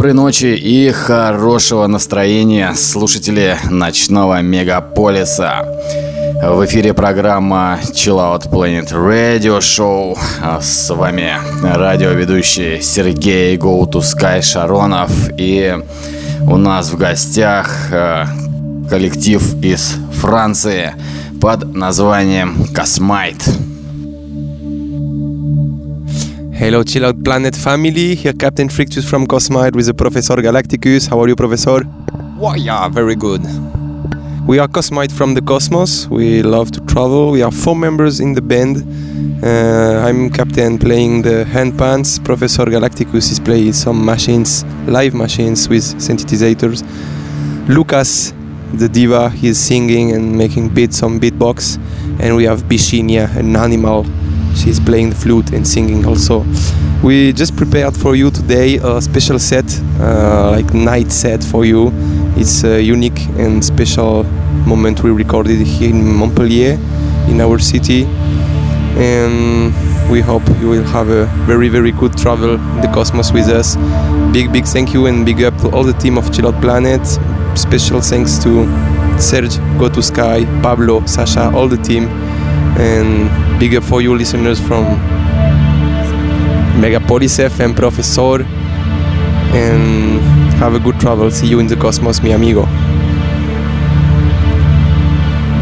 Доброй ночи и хорошего настроения, слушатели ночного мегаполиса. В эфире программа Chill Out Planet Radio Show. С вами радиоведущий Сергей Go to Sky Шаронов. И у нас в гостях э, коллектив из Франции под названием Космайт. Hello, Chill Out Planet family. Here, Captain Frictus from Cosmite with the Professor Galacticus. How are you, Professor? Well, yeah, very good. We are Cosmite from the cosmos. We love to travel. We are four members in the band. Uh, I'm captain playing the handpans. Professor Galacticus is playing some machines, live machines with synthesizers. Lucas, the diva, he's singing and making beats on beatbox. And we have Bishinia, an animal She's playing the flute and singing also. We just prepared for you today a special set, uh, like night set for you. It's a unique and special moment we recorded here in Montpellier, in our city. And we hope you will have a very, very good travel in the cosmos with us. Big, big thank you and big up to all the team of Chill Out Planet. Special thanks to Serge, Go to Sky, Pablo, Sasha, all the team and big up for you listeners from Megapolis FM Professor and have a good travel. See you in the cosmos, mi amigo.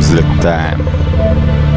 Zlatan.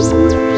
Bye.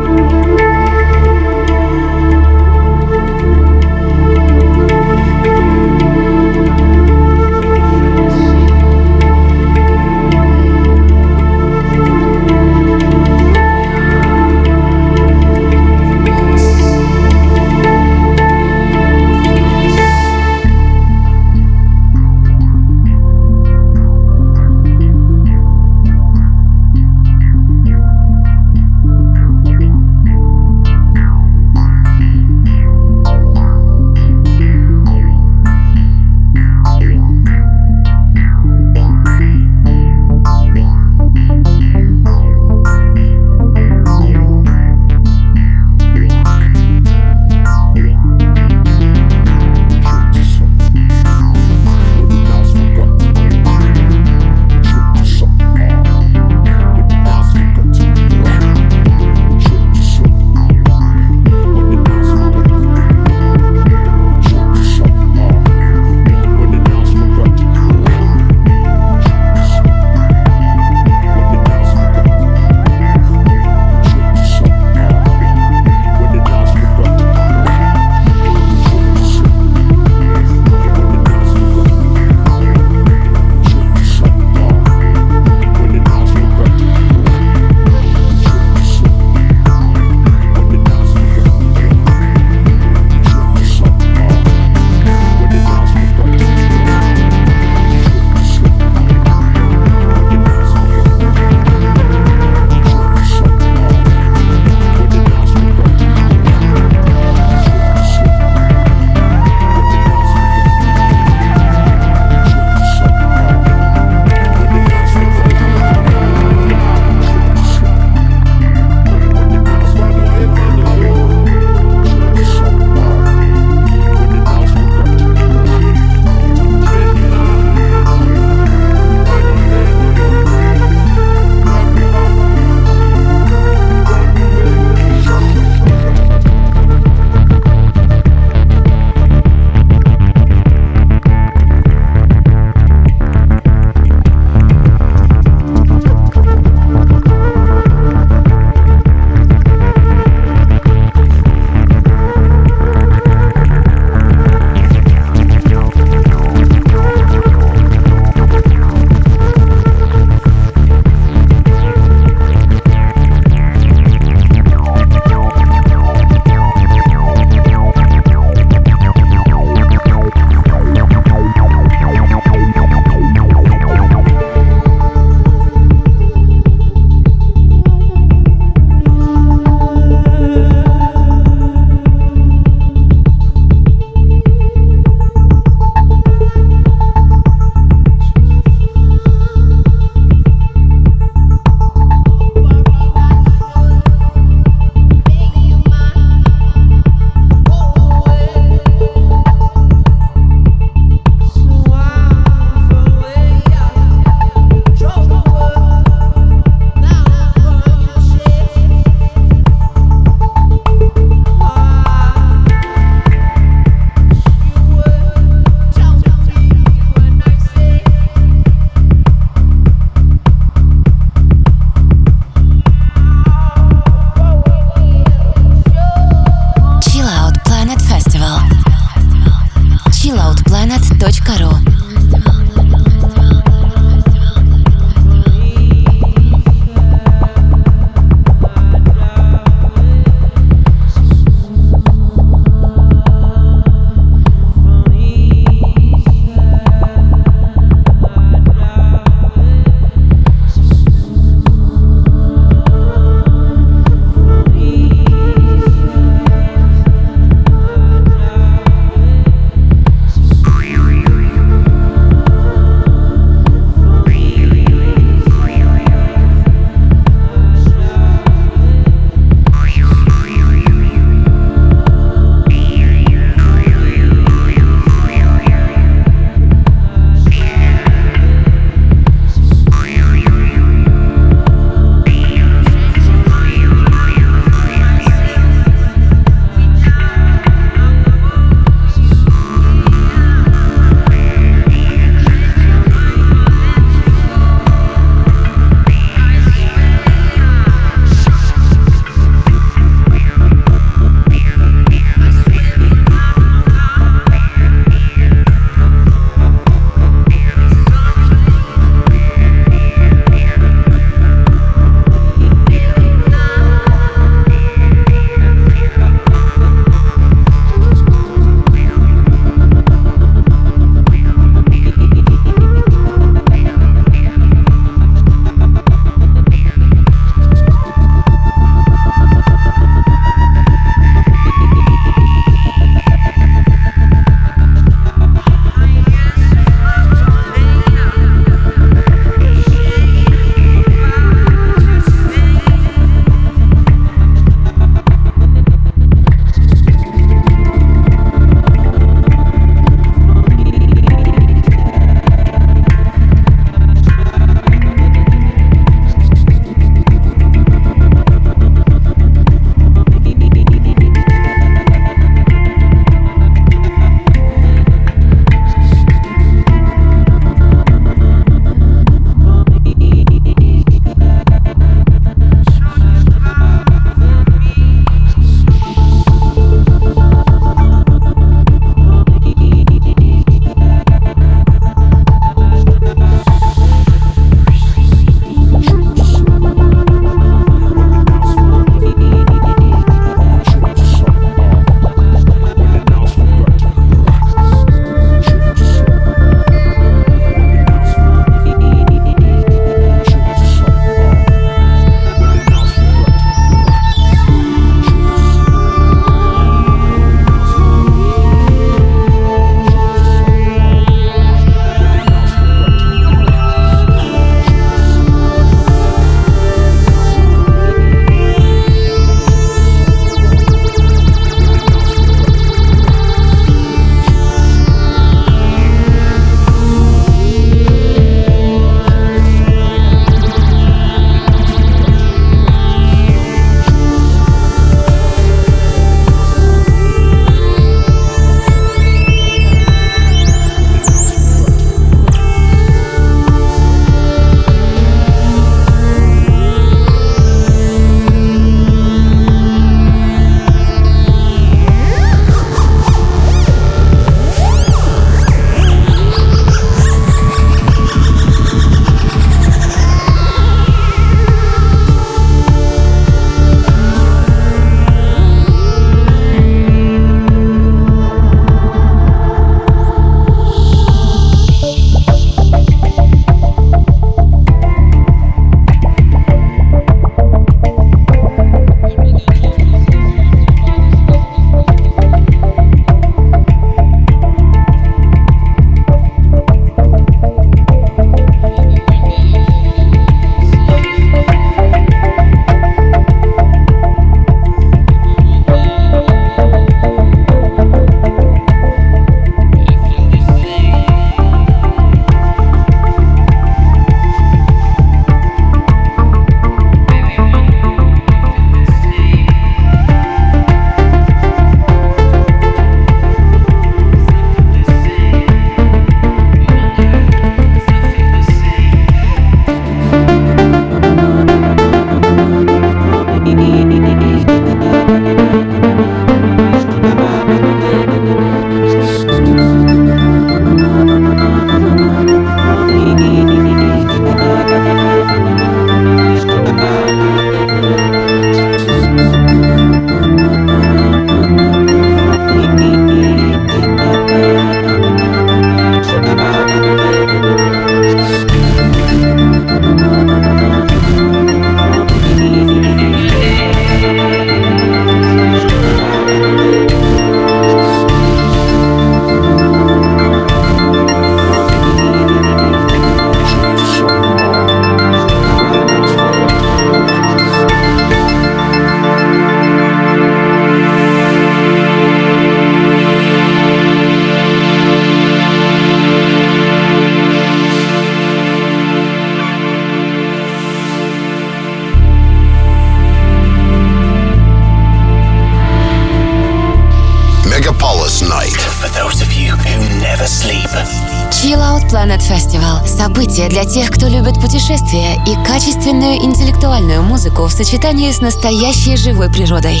Путешествия и качественную интеллектуальную музыку в сочетании с настоящей живой природой.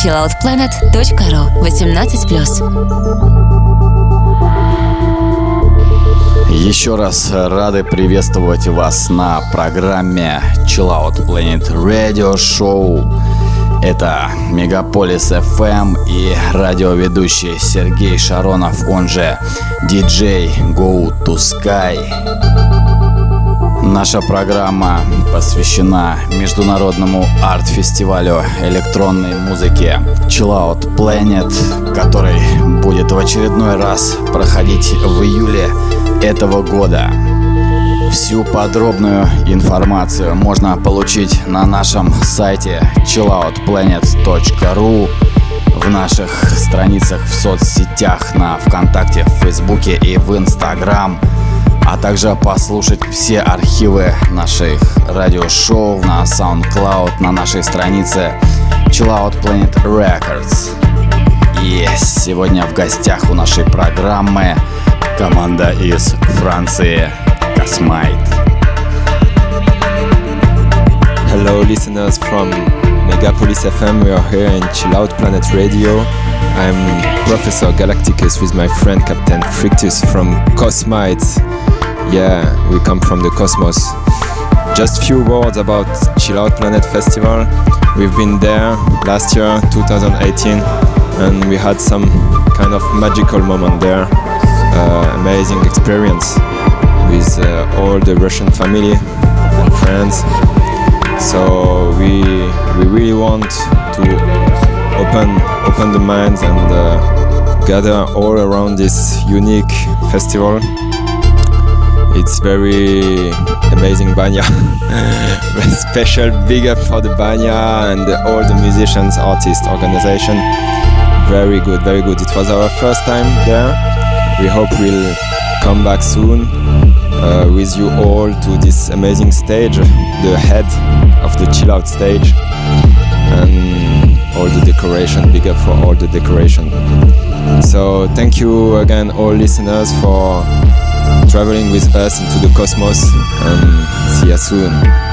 chilloutplanet.ru 18+. Еще раз рады приветствовать вас на программе Chill Out Planet Radio Show. Это Мегаполис FM и радиоведущий Сергей Шаронов, он же DJ Go to Sky. Наша программа посвящена международному арт-фестивалю электронной музыки Chill Out Planet, который будет в очередной раз проходить в июле этого года. Всю подробную информацию можно получить на нашем сайте chilloutplanet.ru в наших страницах в соцсетях на ВКонтакте, в Фейсбуке и в Инстаграм, а также послушать все архивы наших радиошоу на SoundCloud на нашей странице Chillout Planet Records. И сегодня в гостях у нашей программы команда из Франции Cosmite. Hello, listeners from Megapolis FM. We are here in Chill Out Planet Radio. I'm Professor Galacticus with my friend Captain Frictus from Cosmite. Yeah, we come from the cosmos. Just few words about Chill Out Planet Festival. We've been there last year, 2018, and we had some kind of magical moment there. Uh, amazing experience with uh, all the Russian family and friends. So we we really want to open open the minds and uh, gather all around this unique festival. It's very amazing banya, special big up for the banya and all the musicians, artists, organization. Very good, very good. It was our first time there. We hope we'll come back soon uh, with you all to this amazing stage, the head of the chill out stage, and all the decoration, big up for all the decoration. So, thank you again, all listeners, for traveling with us into the cosmos, and see you soon.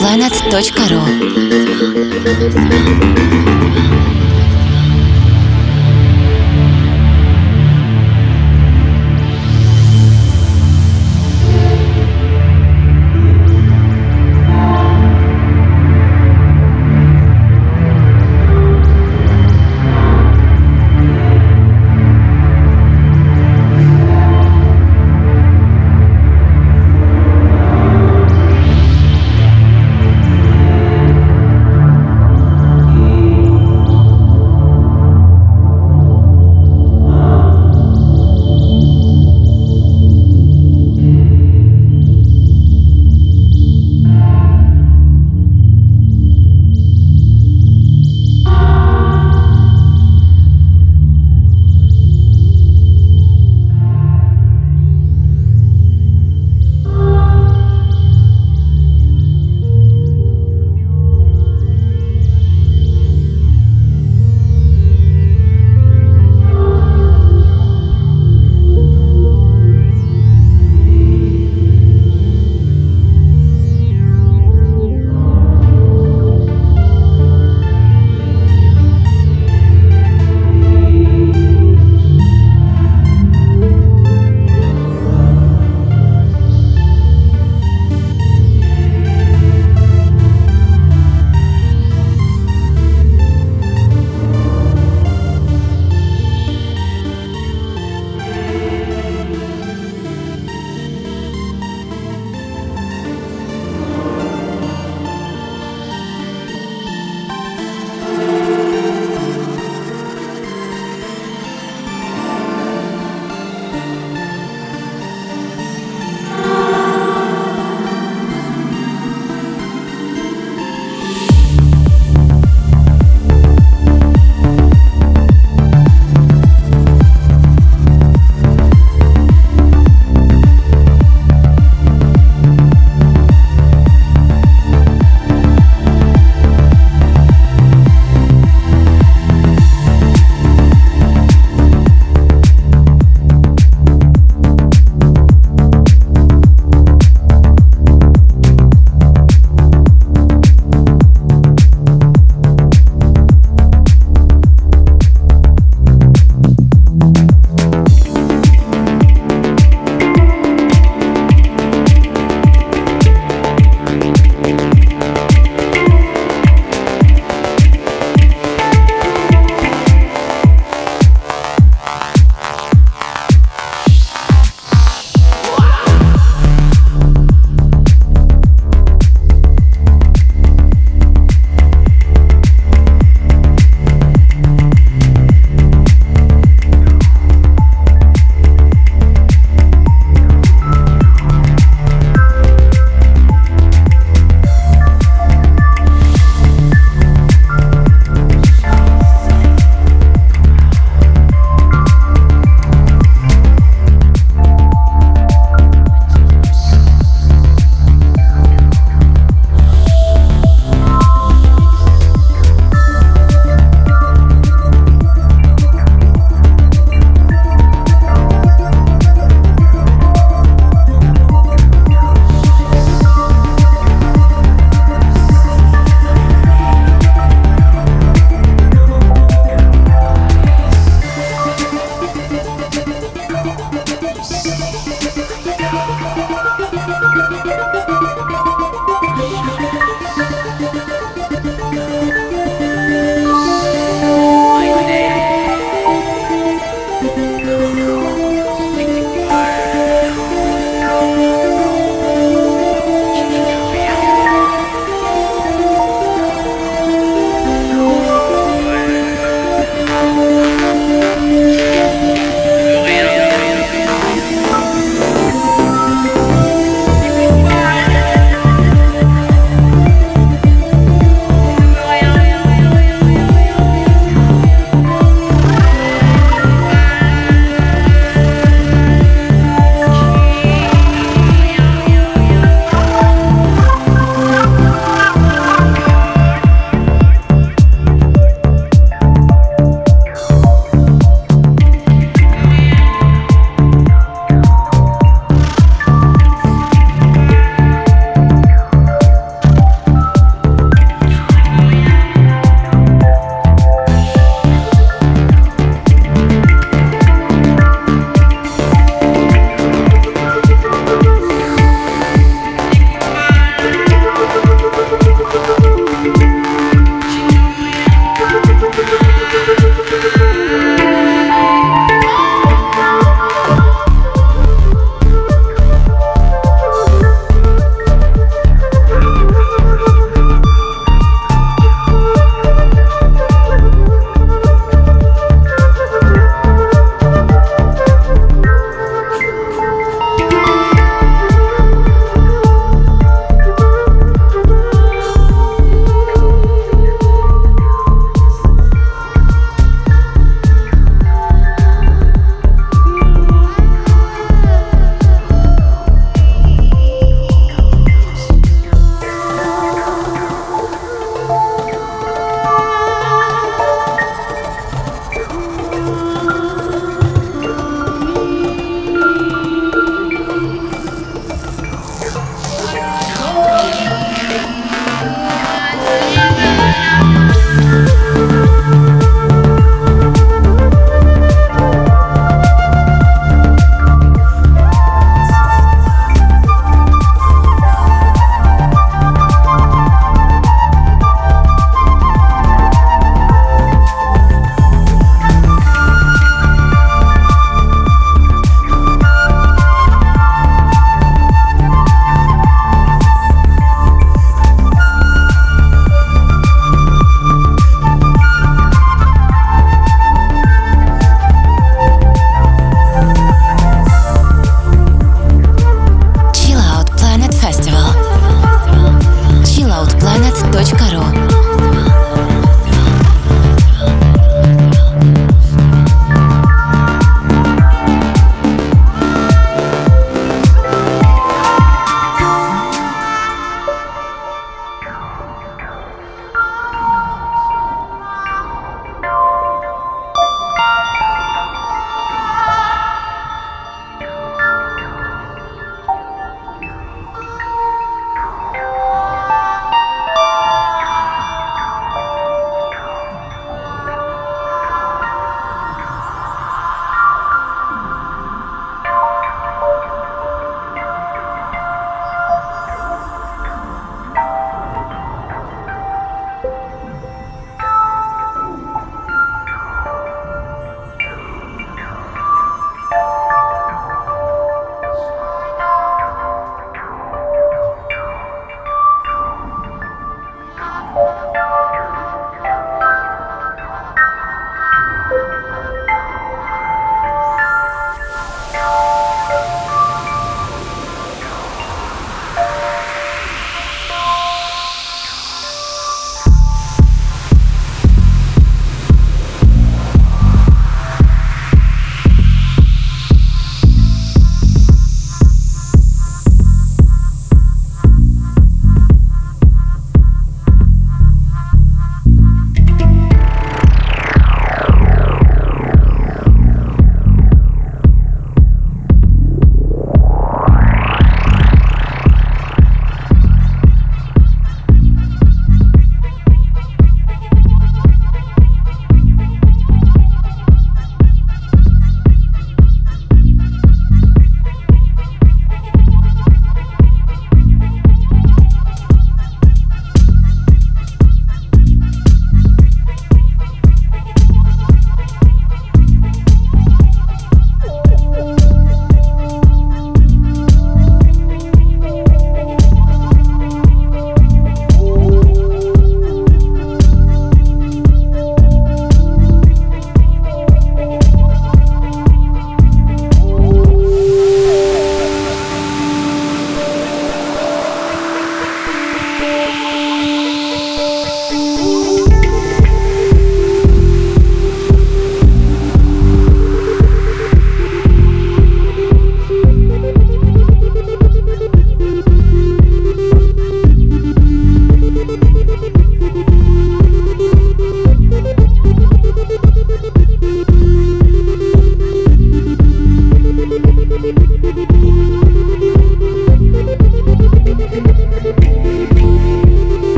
radioplanet.ru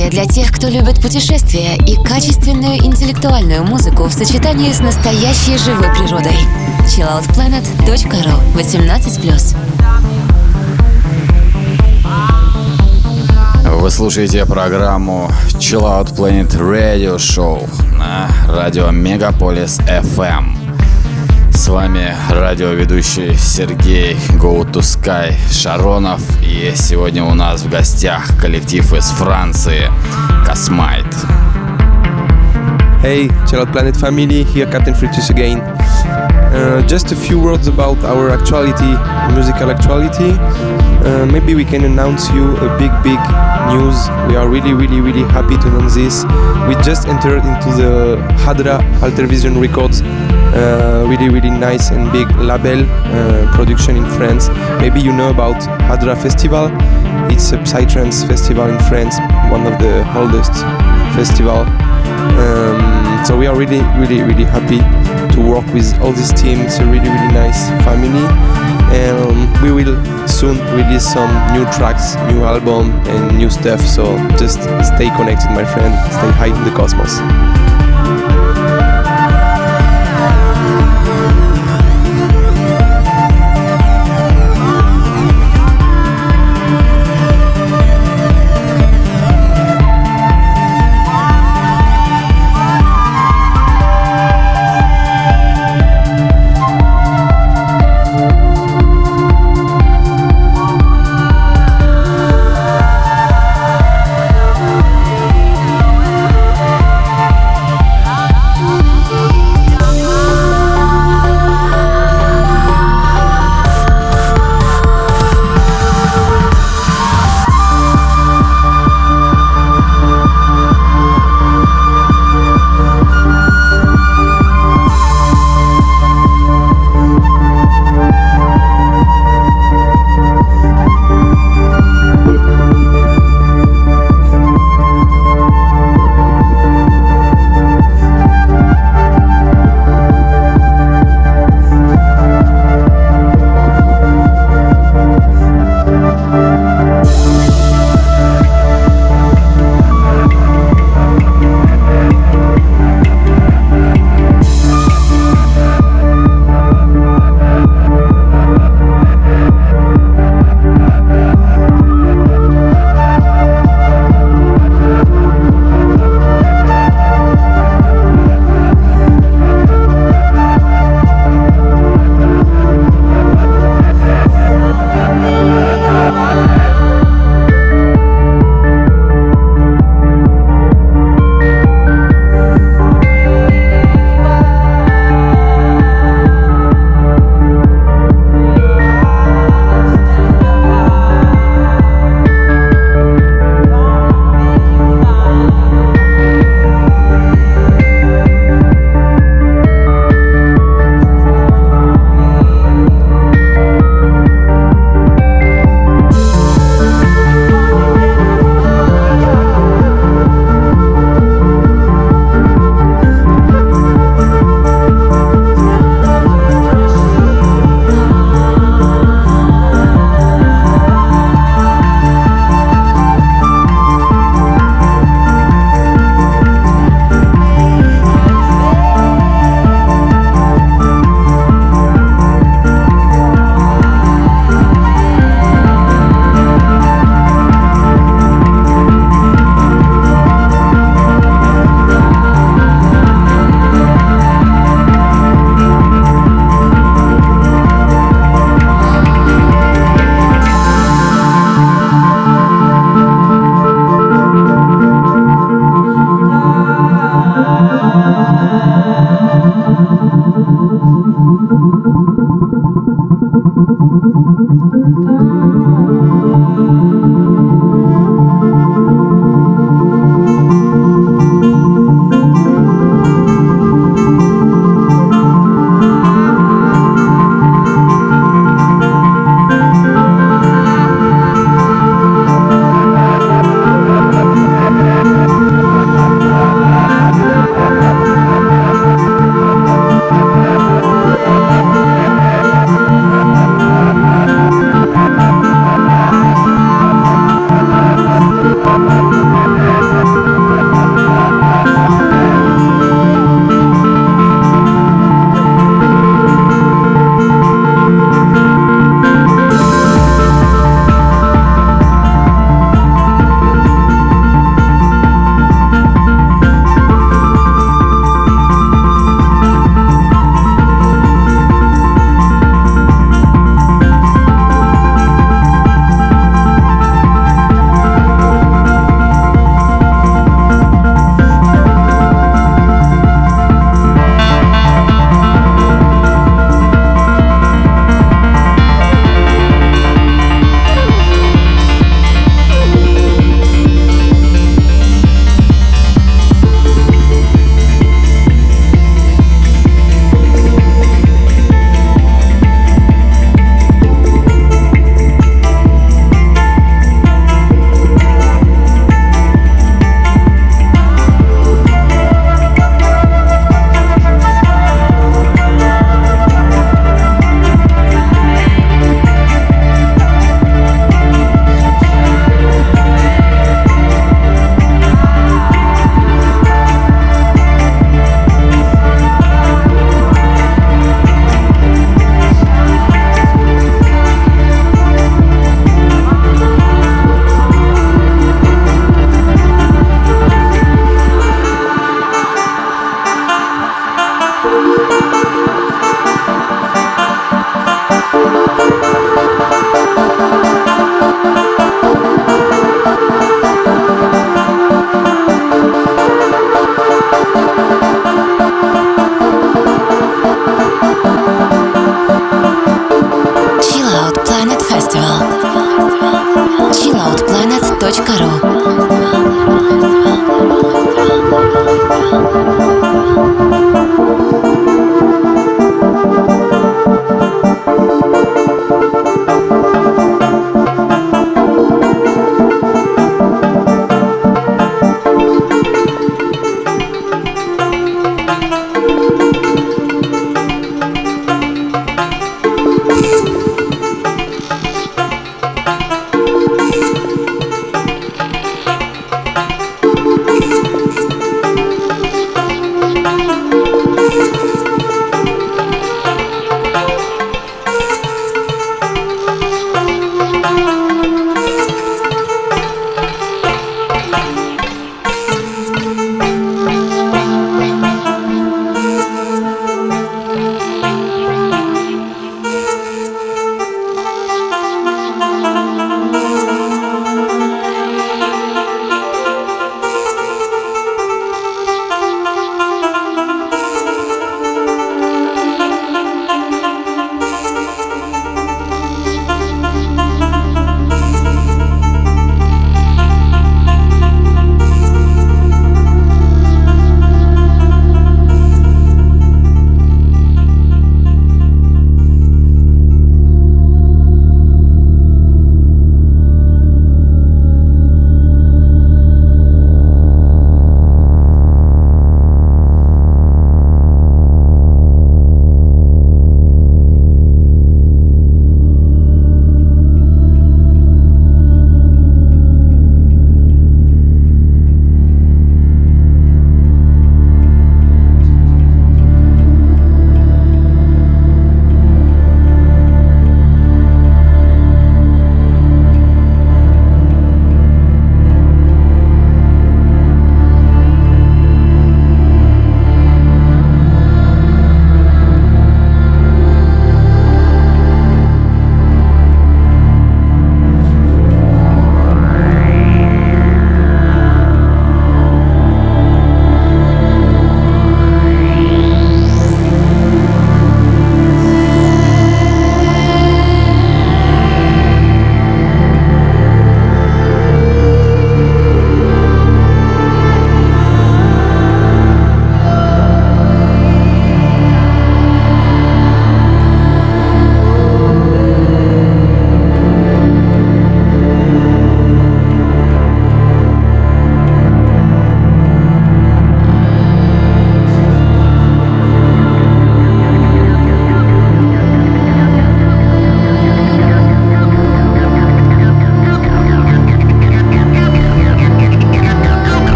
событие для тех, кто любит путешествия и качественную интеллектуальную музыку в сочетании с настоящей живой природой. chilloutplanet.ru 18+. Вы слушаете программу Chill Out Planet Radio Show на радио Мегаполис FM. С вами радиоведущий Сергей Go to Sky Шаронов. И сегодня у нас в гостях коллектив из Франции Космайт. Hey, Chill Out Planet family, here Captain Fritus again. Uh, just a few words about our actuality, musical actuality. Uh, maybe we can announce you a big, big news. We are really, really, really happy to announce this. We just entered into the Hadra Altervision Records really really nice and big label uh, production in France. Maybe you know about Hadra Festival. It's a psytrance festival in France, one of the oldest festival. Um, so we are really really really happy to work with all this team. It's a really really nice family. And we will soon release some new tracks, new album, and new stuff. So just stay connected, my friend. Stay high in the cosmos.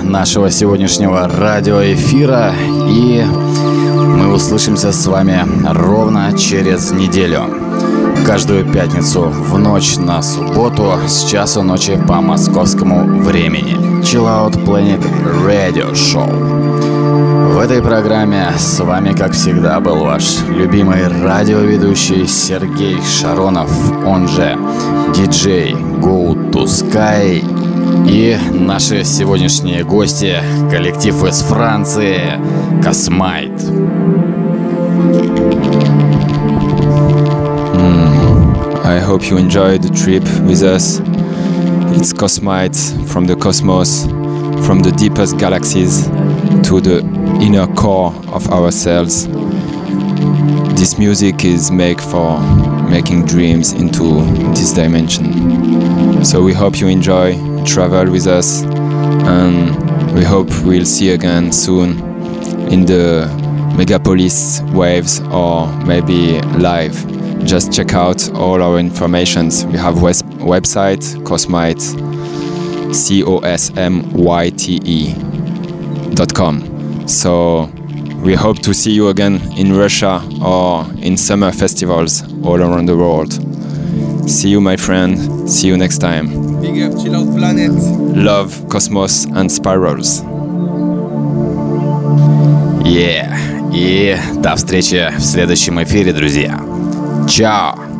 Нашего сегодняшнего радиоэфира, и мы услышимся с вами ровно через неделю. Каждую пятницу в ночь на субботу с часу ночи по московскому времени. Chill Out Planet Radio Show. В этой программе с вами, как всегда, был ваш любимый радиоведущий Сергей Шаронов, он же диджей Go to Sky И наши сегодняшние гости – коллектив из Франции «Космайт». Mm. I hope you enjoyed the trip with us. It's Cosmyte from the cosmos, from the deepest galaxies to the inner core of ourselves. This music is made for making dreams into this dimension. So we hope you enjoy travel with us, and we hope we'll see you again soon in the Megapolis waves or maybe live. Just check out all our informations. We have web- website Cosmyte, C O S M Y T E dot com. So we hope to see you again in Russia or in summer festivals all around the world. See you, my friend. See you next time. Big up, chill out planet. Love, Cosmos, and Spirals. Yeah. И до встречи в следующем эфире, друзья. Чао!